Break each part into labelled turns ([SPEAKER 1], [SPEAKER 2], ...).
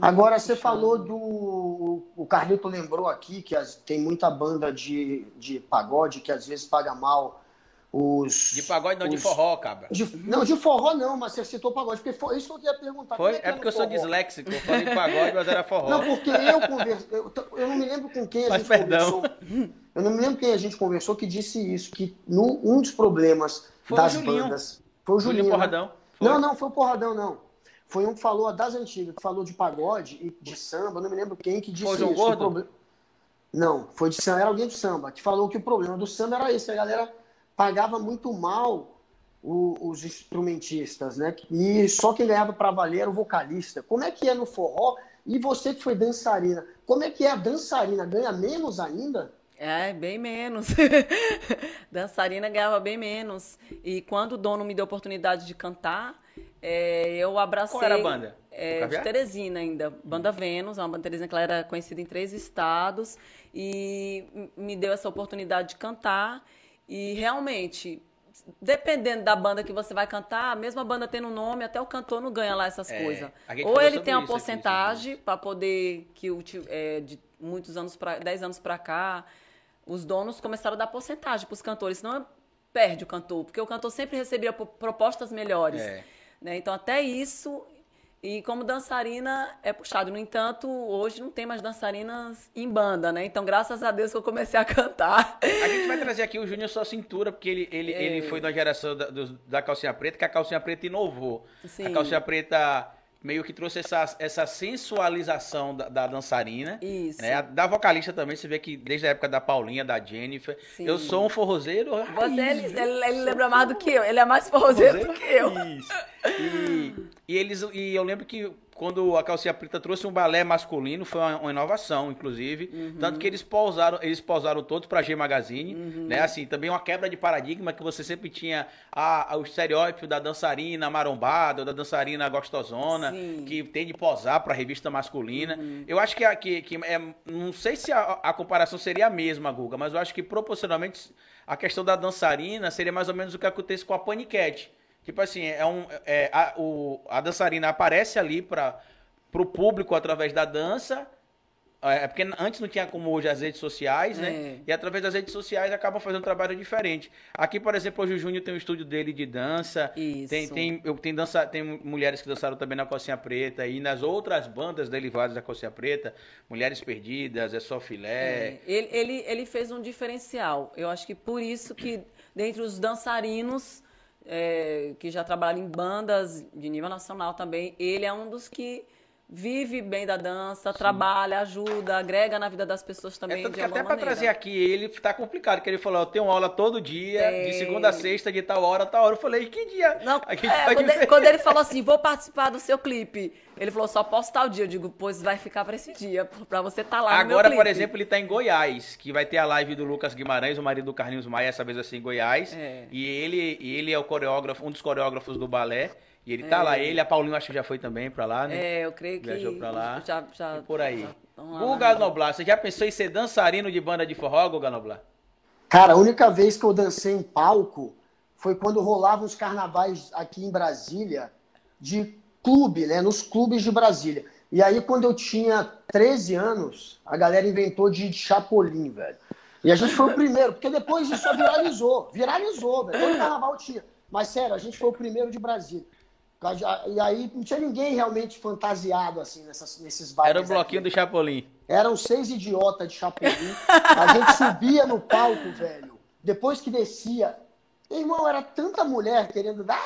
[SPEAKER 1] Agora, você falou do. O Carlito lembrou aqui que as, tem muita banda de, de pagode que às vezes paga mal os.
[SPEAKER 2] De pagode não,
[SPEAKER 1] os,
[SPEAKER 2] de forró, cabra.
[SPEAKER 1] De, não, de forró não, mas você citou pagode, porque foi isso que eu queria perguntar.
[SPEAKER 2] Foi?
[SPEAKER 1] É,
[SPEAKER 2] é, porque eu sou disléxico, eu falei pagode, mas era forró.
[SPEAKER 1] Não, porque eu conversei. Eu, eu, não me lembro com quem a
[SPEAKER 2] mas
[SPEAKER 1] gente
[SPEAKER 2] perdão.
[SPEAKER 1] conversou. Eu não me lembro quem a gente conversou que disse isso, que no, um dos problemas
[SPEAKER 2] foi
[SPEAKER 1] das
[SPEAKER 2] o
[SPEAKER 1] bandas. Foi o Julinho.
[SPEAKER 2] Julinho Porradão.
[SPEAKER 1] Né? Não, não, foi o Porradão, não. Foi um que falou das antigas, que falou de pagode e de samba, não me lembro quem que disse
[SPEAKER 2] foi João
[SPEAKER 1] isso.
[SPEAKER 2] Gordo?
[SPEAKER 1] Proble... Não, foi de samba, era alguém de samba, que falou que o problema do samba era esse, a galera pagava muito mal o, os instrumentistas, né? E só quem ganhava para valer era o vocalista. Como é que é no forró? E você que foi dançarina, como é que é a dançarina? Ganha menos ainda?
[SPEAKER 3] É, bem menos. Dançarina ganhava bem menos. E quando o dono me deu a oportunidade de cantar, é, eu abracei.
[SPEAKER 2] Qual era a banda?
[SPEAKER 3] É, de Teresina ainda. Banda Vênus, uma banda Teresina que ela era conhecida em três estados. E me deu essa oportunidade de cantar. E realmente, dependendo da banda que você vai cantar, a mesma banda tendo nome, até o cantor não ganha lá essas
[SPEAKER 2] É,
[SPEAKER 3] coisas. Ou ele tem uma porcentagem para poder que o é, de muitos anos para 10 anos para cá, os donos começaram a dar porcentagem para os cantores, senão perde o cantor, porque o cantor sempre recebia po- propostas melhores.
[SPEAKER 2] É.
[SPEAKER 3] né? Então até isso e como dançarina é puxado. No entanto, hoje não tem mais dançarinas em banda, né? Então, graças a Deus que eu comecei a cantar.
[SPEAKER 2] A gente vai trazer aqui o Júnior Só Cintura, porque ele, ele,
[SPEAKER 3] É.
[SPEAKER 2] ele foi da geração da, da calcinha preta, que a calcinha preta inovou.
[SPEAKER 3] Sim.
[SPEAKER 2] A calcinha preta meio que trouxe essa, essa sensualização da, da dançarina.
[SPEAKER 3] Isso.
[SPEAKER 2] Né? Da vocalista também, você vê que desde a época da Paulinha, da Jennifer.
[SPEAKER 3] Sim.
[SPEAKER 2] Eu sou um forrozeiro.
[SPEAKER 3] Você,
[SPEAKER 2] raiz,
[SPEAKER 3] ele,
[SPEAKER 2] viu?
[SPEAKER 3] ele- ele lembra mais do que eu. Ele é mais forrozeiro do que eu.
[SPEAKER 2] Isso. E, e eles, e eu lembro que quando a calcinha preta trouxe um balé masculino, foi uma, uma inovação, inclusive.
[SPEAKER 3] Uhum.
[SPEAKER 2] Tanto que eles pousaram, eles pousaram todos para G Magazine,
[SPEAKER 3] Uhum.
[SPEAKER 2] né? Assim, também uma quebra de paradigma que você sempre tinha a, a- o estereótipo da dançarina marombada, ou da dançarina gostosona,
[SPEAKER 3] Sim. Uhum.
[SPEAKER 2] que tem de posar para revista masculina. Eu acho que, que, que é, não sei se a, a comparação seria a mesma, Guga, mas eu acho que proporcionalmente a questão da dançarina seria mais ou menos o que acontece com a paniquete. Tipo assim, é um, é, a, o, a dançarina aparece ali para o público através da dança. É porque antes não tinha como hoje as redes sociais, né?
[SPEAKER 3] É.
[SPEAKER 2] E através das redes sociais acabam fazendo um trabalho diferente. Aqui, por exemplo, hoje o Júnior tem um estúdio dele de dança.
[SPEAKER 3] Isso.
[SPEAKER 2] Tem, tem, eu, tem, dança, tem mulheres que dançaram também na Calcinha Preta e nas outras bandas derivadas da Calcinha Preta. Mulheres Perdidas, É Só Filé.
[SPEAKER 3] É, ele, ele, ele fez um diferencial. Eu acho que por isso que, dentre os dançarinos é, que já trabalham em bandas de nível nacional também, ele é um dos que vive bem da dança, trabalha, ajuda, agrega na vida das pessoas
[SPEAKER 2] É
[SPEAKER 3] também
[SPEAKER 2] tanto
[SPEAKER 3] de
[SPEAKER 2] que até para trazer aqui ele tá complicado, que ele falou, eu tenho aula todo dia, de segunda a sexta, de tal hora, tal hora. Eu falei, que dia?
[SPEAKER 3] Não, é,
[SPEAKER 2] tá
[SPEAKER 3] quando, ele, quando ele falou assim, vou participar do seu clipe, ele falou, só posso tal dia. Eu digo, pois vai ficar para esse dia, para você estar lá no meu
[SPEAKER 2] Agora, por exemplo, ele tá em Goiás, que vai ter a live do Lucas Guimarães, o marido do Carlinhos Maia, essa vez assim, em Goiás.
[SPEAKER 3] É.
[SPEAKER 2] E ele, ele é o coreógrafo, um dos coreógrafos do balé. E ele tá
[SPEAKER 3] É.
[SPEAKER 2] lá, ele, a Paulinho acho que já foi também pra lá, né?
[SPEAKER 3] É, eu creio que
[SPEAKER 2] Viajou pra lá.
[SPEAKER 3] já, já
[SPEAKER 2] E por aí.
[SPEAKER 3] já tão lá,
[SPEAKER 2] Guga
[SPEAKER 3] né?
[SPEAKER 2] Noblar, você já pensou em ser dançarino de banda de forró, Guga Noblar?
[SPEAKER 1] Cara, a única vez que eu dancei em palco foi quando rolavam os carnavais aqui em Brasília, de clube, né? Nos clubes de Brasília. E aí, quando eu tinha 13 anos, a galera inventou de Chapolin, velho. E a gente foi o primeiro, porque depois isso só viralizou. Viralizou, velho. Todo carnaval tinha. Mas sério, a gente foi o primeiro de Brasília. E aí não tinha ninguém realmente fantasiado assim nessas, nesses bailes.
[SPEAKER 2] Era o bloquinho
[SPEAKER 1] aqui.
[SPEAKER 2] do Chapolin.
[SPEAKER 1] Eram seis idiotas de Chapolin. A gente subia no palco, velho. Depois que descia. Irmão, era tanta mulher querendo dar.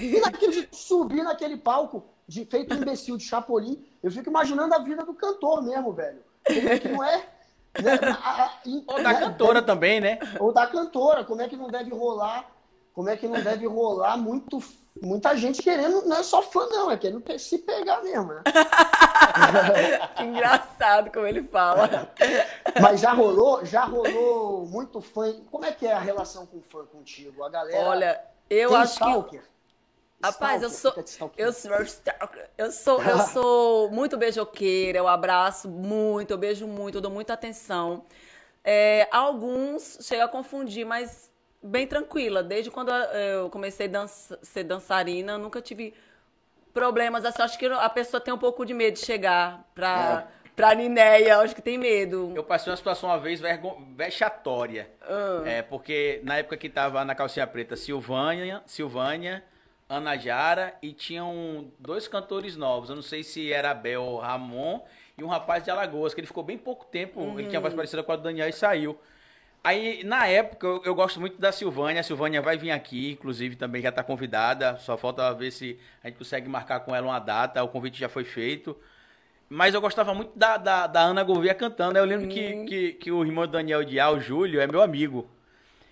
[SPEAKER 1] E naquele, subir naquele palco, de, feito um imbecil de Chapolin, eu fico imaginando a vida do cantor mesmo, velho. Como é que não é? Né? A- a- e-
[SPEAKER 2] Ou da
[SPEAKER 1] né?
[SPEAKER 2] cantora também, né?
[SPEAKER 1] Ou da cantora. Como é que não deve rolar? Como é que não deve rolar muito, muita gente querendo, não é só fã, não, é querendo se pegar mesmo, né?
[SPEAKER 3] Que engraçado como ele fala.
[SPEAKER 1] Mas já rolou, já rolou muito fã. Como é que é a relação com o fã contigo? A galera.
[SPEAKER 3] Olha, eu acho que.
[SPEAKER 1] stalker?
[SPEAKER 3] Rapaz, eu sou. Eu sou, eu sou, eu sou muito beijoqueira, eu abraço muito, eu beijo muito, eu dou muita atenção. É, alguns chegam a confundir, mas bem tranquila. Desde quando eu comecei a dança- ser dançarina, eu nunca tive problemas, assim, acho que a pessoa tem um pouco de medo de chegar pra, é. pra Ninéia, acho que tem medo.
[SPEAKER 2] Eu passei uma situação uma vez vexatória. Ah. É, porque na época que tava na calcinha preta, Silvânia, Silvânia, Ana Jara e tinham dois cantores novos. Eu não sei se era Bel ou Ramon e um rapaz de Alagoas, que ele ficou bem pouco tempo, uhum. ele tinha voz parecida com a do Daniel e saiu. Aí, na época, eu, eu, gosto muito da Silvânia. A Silvânia vai vir aqui, inclusive também já está convidada. Só falta ver se a gente consegue marcar com ela uma data. O convite já foi feito. Mas eu gostava muito da, da, da Ana Gouveia cantando. Eu lembro que, uhum. que, que, o irmão Daniel Dial, o Júlio, é meu amigo.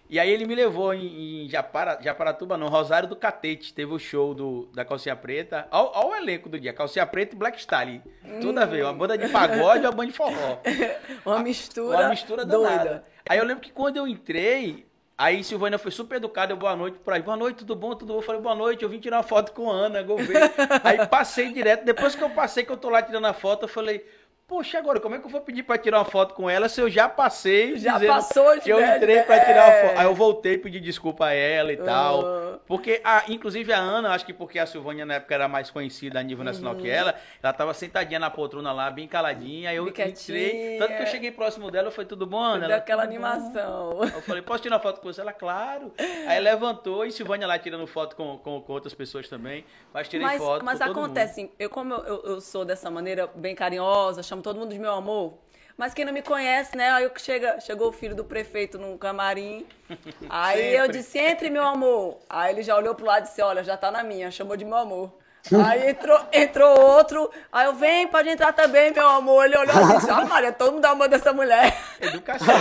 [SPEAKER 2] E aí ele me levou em, em Japara, Japaratuba, no Rosário do Catete. Teve o show do, da Calcinha Preta. Olha o elenco do dia. Calcinha Preta e Black Style. Tudo a ver. Uma banda de pagode e uma banda de forró.
[SPEAKER 3] uma mistura
[SPEAKER 2] Uma mistura danada. Aí eu lembro que quando eu entrei, aí Silvânia foi super educada, eu boa noite pra aí. Boa noite, tudo bom? Tudo bom? Eu falei, boa noite, eu vim tirar uma foto com a Ana Gouveia. aí passei direto, depois que eu passei, que eu tô lá tirando a foto, eu falei, Poxa, agora como é que eu vou pedir para tirar uma foto com ela se eu já passei?
[SPEAKER 3] Já passou,
[SPEAKER 2] que eu entrei para tirar uma foto. Aí eu voltei pedir desculpa a ela e tal. Uhum. Porque, a, inclusive a Ana, acho que porque a Silvânia na época era mais conhecida a nível nacional uhum. que ela, ela tava sentadinha na poltrona lá, bem caladinha. Aí eu entrei. Tanto que eu cheguei próximo dela, foi tudo bom, Ana?
[SPEAKER 3] Deu aquela animação.
[SPEAKER 2] Eu falei, posso tirar uma foto com você? Ela, claro. Aí levantou e Silvânia lá tirando foto com, com, com outras pessoas também. Mas tirei
[SPEAKER 3] mas,
[SPEAKER 2] foto.
[SPEAKER 3] Mas acontece, eu, como eu, eu, sou dessa maneira bem carinhosa, chamo todo mundo de meu amor. Mas quem não me conhece, né? Aí chega, chegou o filho do prefeito no camarim. Aí Sempre. eu disse, entre, meu amor. Aí ele já olhou pro lado e disse, olha, já tá na minha, chamou de meu amor. Aí entrou, entrou outro, aí eu, vem, pode entrar também, meu amor. Ele olhou assim, ah, Maria, todo mundo dá uma dessa mulher.
[SPEAKER 2] Educação.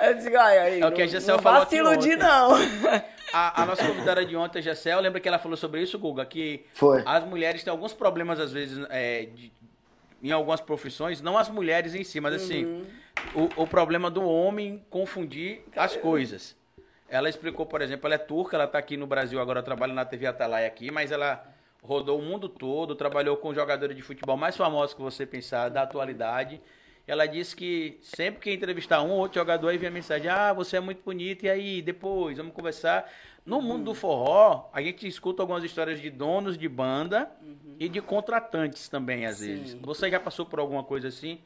[SPEAKER 3] Eu disse, ai, aí,
[SPEAKER 2] é o que a Gessel falou
[SPEAKER 3] aqui se iludir, não.
[SPEAKER 2] A, a, nossa convidada de ontem, a Gessel, lembra que ela falou sobre isso, Guga? Que
[SPEAKER 1] Foi.
[SPEAKER 2] as mulheres têm alguns problemas, às vezes, é, de, em algumas profissões, não as mulheres em si, mas assim, uhum. o, o problema do homem confundir as coisas. Ela explicou, por exemplo, ela é turca, ela está aqui no Brasil agora, trabalha na TV Atalaia aqui, mas ela rodou o mundo todo, trabalhou com jogadores de futebol mais famosos que você pensar da atualidade. Ela disse que sempre que entrevistar um ou outro jogador, aí vem a mensagem: Ah, você é muito bonito, e aí, depois, vamos conversar. No mundo do forró, a gente escuta algumas histórias de donos de banda uhum. e de contratantes também, às Sim. vezes. Você já passou por alguma coisa assim?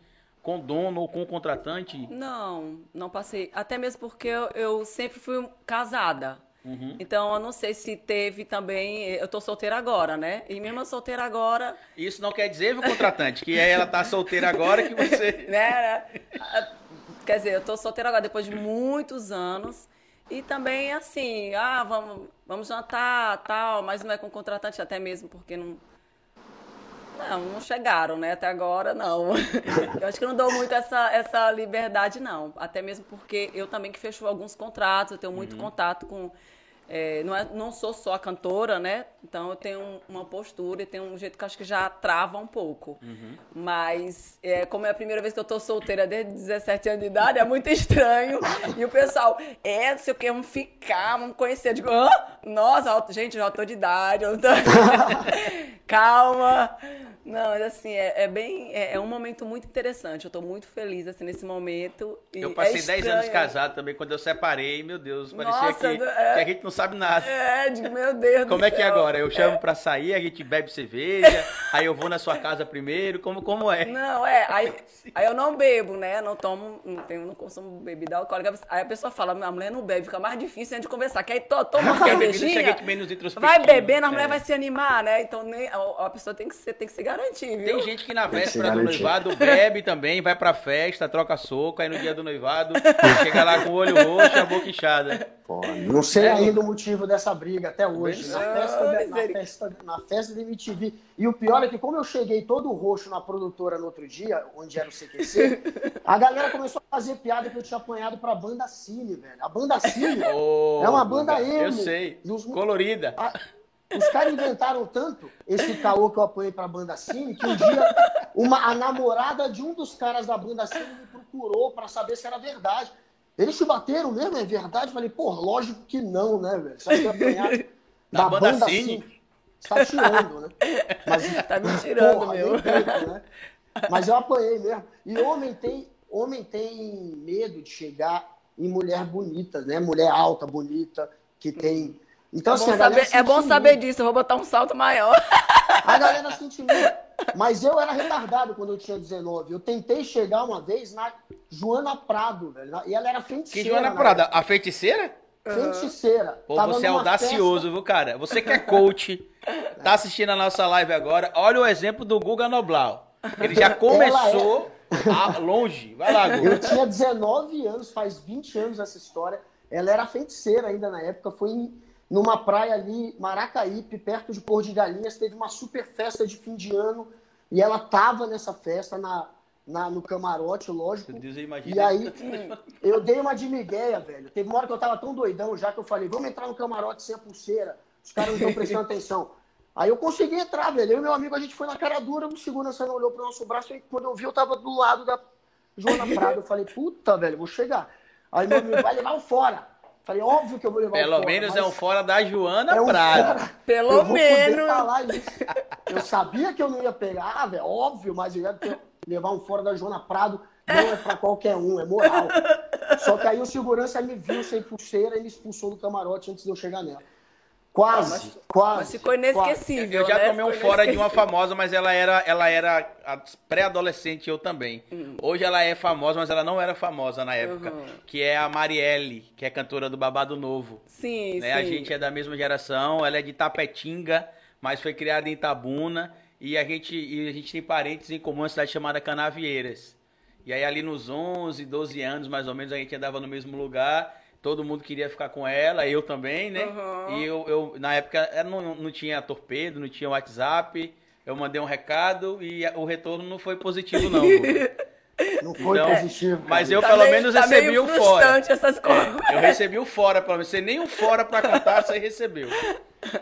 [SPEAKER 2] Com dono ou com contratante?
[SPEAKER 3] Não, não passei. Até mesmo porque eu, eu sempre fui casada. Uhum. Então, eu não sei se teve também. Eu tô solteira agora, né? E mesmo solteira agora.
[SPEAKER 2] Isso não quer dizer, viu, contratante, que ela tá solteira agora que você.
[SPEAKER 3] né? Quer dizer, eu tô solteira agora depois de muitos anos. E também, assim, ah, vamos, vamos jantar, tal, mas não é com contratante, até mesmo porque não. Não, não chegaram, né? Até agora, não. Eu acho que não dou muito essa, essa liberdade, não. Até mesmo porque eu também que fecho alguns contratos, eu tenho muito uhum. contato com é, não, é, não sou só cantora, né? Então eu tenho uma postura e tenho um jeito que acho que já trava um pouco. Uhum. Mas, é, como é a primeira vez que eu tô solteira desde 17 anos de idade, é muito estranho. e o pessoal, é, não sei o que, vamos ficar, vamos conhecer. Eu digo, Hã? nossa, gente, já tô de idade. Tô... Calma. Não, mas assim, é, é bem. É, é, um momento muito interessante. Eu tô muito feliz assim, nesse momento.
[SPEAKER 2] eu passei 10 é anos casado também. Quando eu separei, meu Deus, parecia Nossa, que, é, que, a gente não sabe nada.
[SPEAKER 3] É, digo, meu Deus.
[SPEAKER 2] Como é que é agora? Eu chamo é. pra sair, a gente bebe cerveja, aí eu vou na sua casa primeiro. Como, como é?
[SPEAKER 3] Não, é. Aí, aí eu não bebo, né? Não tomo, não, tenho, não consumo bebida alcoólica. Aí a pessoa fala, a mulher não bebe, fica mais difícil a gente conversar. Que aí to, toma uma cervejinha.
[SPEAKER 2] menos
[SPEAKER 3] vai bebendo, a mulher é. vai se animar, né? Então nem, a, a pessoa tem que, ser, tem que se garantir, viu?
[SPEAKER 2] Tem gente que na véspera do noivado bebe também, vai pra festa, troca soco, aí no dia do noivado chega lá com o olho roxo e a boca inchada.
[SPEAKER 1] Pô, não sei é. ainda o motivo dessa briga até hoje. Na festa, de, na, festa, na festa de MTV. E o pior é que, como eu cheguei todo roxo na produtora no outro dia, onde era o CQC, a galera começou a fazer piada que eu tinha apanhado pra banda Cine, velho. A banda Cine oh, é uma banda emo.
[SPEAKER 2] Eu sei. Dos, colorida. A,
[SPEAKER 1] os caras inventaram tanto esse caô que eu apoiei pra banda Cine que um dia uma, a namorada de um dos caras da banda Cine me procurou para saber se era verdade. Eles te bateram mesmo? É verdade? Falei, pô, lógico que não, né, velho? Que apanhar
[SPEAKER 2] da, da banda, banda Cine?
[SPEAKER 1] Você tá tirando, né?
[SPEAKER 3] Mas, tá me tirando, porra, meu. Tanto, né?
[SPEAKER 1] Mas eu apanhei mesmo. E homem tem, homem tem medo de chegar em mulher bonita, né? Mulher alta, bonita, que tem Então,
[SPEAKER 3] é
[SPEAKER 1] assim,
[SPEAKER 3] bom,
[SPEAKER 1] a galera
[SPEAKER 3] saber, é bom saber disso, eu vou botar um salto maior.
[SPEAKER 1] A galera sente muito. Mas eu era retardado quando eu tinha 19. Eu tentei chegar uma vez na Joana Prado, velho. E ela era
[SPEAKER 2] Que
[SPEAKER 1] feiticeira.
[SPEAKER 2] Joana
[SPEAKER 1] na
[SPEAKER 2] Prada,
[SPEAKER 1] época.
[SPEAKER 2] a feiticeira?
[SPEAKER 1] Feiticeira.
[SPEAKER 2] Pô,
[SPEAKER 1] Tava
[SPEAKER 2] você é audacioso,
[SPEAKER 1] festa-
[SPEAKER 2] viu, cara? Você que é coach, tá assistindo a nossa live agora, olha o exemplo do Guga Noblau. Ele já começou a- longe. Vai lá,
[SPEAKER 1] Eu
[SPEAKER 2] Guga.
[SPEAKER 1] tinha 19 anos, faz 20 anos essa história. Ela era feiticeira ainda na época. Foi em- numa praia ali, Maracaípe, perto de Porto de Galinhas. Teve uma super festa de fim de ano. E ela tava nessa festa na, na- no camarote, lógico.
[SPEAKER 2] Meu Deus, eu imagino.
[SPEAKER 1] E aí, eu dei uma de migué, velho. Teve uma hora que eu tava tão doidão já que eu falei, vamos entrar no camarote sem a pulseira. Os caras não estão prestando atenção. Aí eu consegui entrar, velho. Eu e meu amigo, a gente foi na cara dura, o segurança não olhou pro nosso braço, e quando eu vi, eu tava do lado da Joana Prado. Eu falei, puta, velho, vou chegar. Aí meu amigo, vai levar um fora. Falei, óbvio que eu vou levar um
[SPEAKER 2] Pelo
[SPEAKER 1] fora.
[SPEAKER 2] menos é um fora da Joana
[SPEAKER 1] é um
[SPEAKER 2] Prada.
[SPEAKER 3] Pelo
[SPEAKER 1] Eu
[SPEAKER 3] menos.
[SPEAKER 1] falar isso. Eu sabia que eu não ia pegar, velho, óbvio, mas eu ia ter- levar um fora da Joana Prado não é pra qualquer um, é moral. Só que aí o segurança me viu sem pulseira e me expulsou do camarote antes de eu chegar nela. Quase,
[SPEAKER 3] Mas-
[SPEAKER 1] quase.
[SPEAKER 3] Mas ficou
[SPEAKER 1] quase.
[SPEAKER 3] inesquecível.
[SPEAKER 2] Eu já
[SPEAKER 3] né?
[SPEAKER 2] tomei um fora de uma famosa, mas ela era, ela era pré-adolescente, eu também.
[SPEAKER 3] Hum.
[SPEAKER 2] Hoje ela é famosa, mas ela não era famosa na época.
[SPEAKER 3] Uhum.
[SPEAKER 2] Que é a Marielle, que é cantora do Babado Novo.
[SPEAKER 3] Sim,
[SPEAKER 2] né?
[SPEAKER 3] sim.
[SPEAKER 2] A gente é da mesma geração, ela é de Tapetinga, mas foi criada em Itabuna. E a gente, e a gente tem parentes em comum, uma cidade chamada Canavieiras. E aí ali nos 11, 12 anos, mais ou menos, a gente andava no mesmo lugar. Todo mundo queria ficar com ela, eu também, né?
[SPEAKER 3] Uhum.
[SPEAKER 2] E eu, eu, na época, eu não, não tinha torpedo, não tinha WhatsApp. Eu mandei um recado e o retorno não foi positivo, não.
[SPEAKER 1] Não foi
[SPEAKER 2] Então,
[SPEAKER 1] positivo.
[SPEAKER 2] mas eu
[SPEAKER 3] Tá
[SPEAKER 2] pelo
[SPEAKER 3] meio-
[SPEAKER 2] menos
[SPEAKER 3] tá
[SPEAKER 2] recebi o fora.
[SPEAKER 3] frustrante essas coisas.
[SPEAKER 2] É, eu recebi o fora, pelo menos. Você nem um fora pra contar, você recebeu.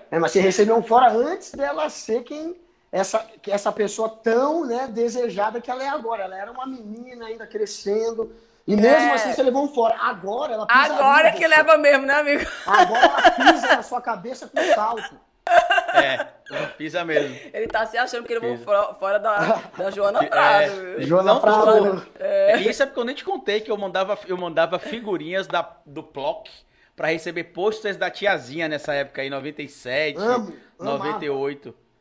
[SPEAKER 1] É, mas você recebeu um fora antes dela ser quem essa, que essa pessoa tão né, desejada que ela é agora. Ela era uma menina ainda crescendo. E mesmo
[SPEAKER 3] É.
[SPEAKER 1] assim você levou um fora. Agora ela pisa
[SPEAKER 3] Agora que
[SPEAKER 1] você.
[SPEAKER 3] leva mesmo, né, amigo?
[SPEAKER 1] Agora ela pisa na sua cabeça com salto.
[SPEAKER 2] É, pisa mesmo.
[SPEAKER 3] Ele tá se achando que ele levou fora, fora da, da Joana
[SPEAKER 2] É.
[SPEAKER 3] Prado. viu?
[SPEAKER 1] Joana
[SPEAKER 2] Não,
[SPEAKER 1] Prado.
[SPEAKER 2] E isso é porque eu nem te contei que eu mandava, eu mandava figurinhas da, do Plock pra receber posters da tiazinha nessa época aí, 97,
[SPEAKER 1] Amo, amava.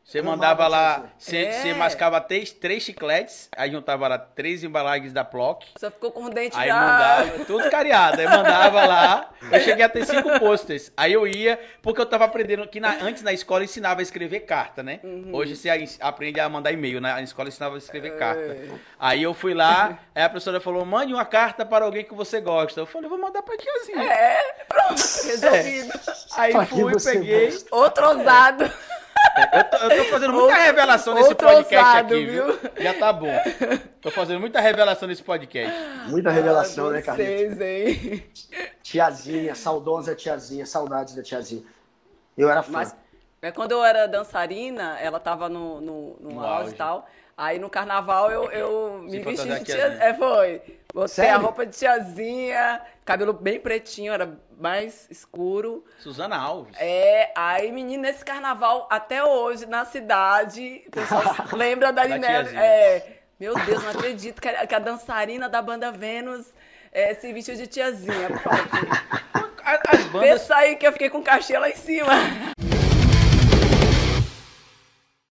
[SPEAKER 2] 98. Você mandava lá, você,
[SPEAKER 3] É.
[SPEAKER 2] mascava três, três chicletes, aí juntava lá três embalagens da Plock.
[SPEAKER 3] Só ficou com o dente
[SPEAKER 2] Aí
[SPEAKER 3] já.
[SPEAKER 2] mandava, tudo cariado. Aí mandava lá. Eu cheguei a ter cinco posters. Aí eu ia, porque eu tava aprendendo que na- antes na escola ensinava a escrever carta, né?
[SPEAKER 3] Uhum.
[SPEAKER 2] Hoje você aprende a mandar e-mail, né? Na escola ensinava a escrever carta.
[SPEAKER 3] É.
[SPEAKER 2] Aí eu fui lá, aí a professora falou: mande uma carta para alguém que você gosta. Eu falei, vou mandar pra tiazinha.
[SPEAKER 3] É, pronto, resolvido.
[SPEAKER 2] Aí
[SPEAKER 1] Pra quem
[SPEAKER 2] fui, peguei.
[SPEAKER 1] gosta.
[SPEAKER 3] Outro ousado.
[SPEAKER 2] Eu tô, eu tô fazendo muita
[SPEAKER 3] Outro-
[SPEAKER 2] revelação nesse podcast
[SPEAKER 3] ousado,
[SPEAKER 2] aqui, viu? Já tá bom. Tô fazendo muita revelação nesse podcast.
[SPEAKER 1] Muita revelação,
[SPEAKER 3] Ah,
[SPEAKER 1] né, Carlinhos?
[SPEAKER 3] Vocês, hein?
[SPEAKER 1] Tiazinha, saudosa tiazinha, saudades da tiazinha. Eu era fã.
[SPEAKER 3] Mas é, quando eu era dançarina, ela tava no, no, no,
[SPEAKER 2] No
[SPEAKER 3] auge. e tal. Aí no carnaval eu, eu me vesti de tia...
[SPEAKER 2] tiazinha.
[SPEAKER 3] É, foi. Botei a
[SPEAKER 1] Sério?
[SPEAKER 3] roupa de tiazinha, cabelo bem pretinho, era mais escuro.
[SPEAKER 2] Suzana Alves.
[SPEAKER 3] É, aí, menino, nesse carnaval, até hoje, na cidade, o pessoal lembra da
[SPEAKER 2] Da
[SPEAKER 3] Linelli. É, meu Deus, não acredito que a, que a dançarina da banda Vênus é, se vestiu de tiazinha. Pronto.
[SPEAKER 2] A- As bandas
[SPEAKER 3] Pensa aí que eu fiquei com cachê lá em cima.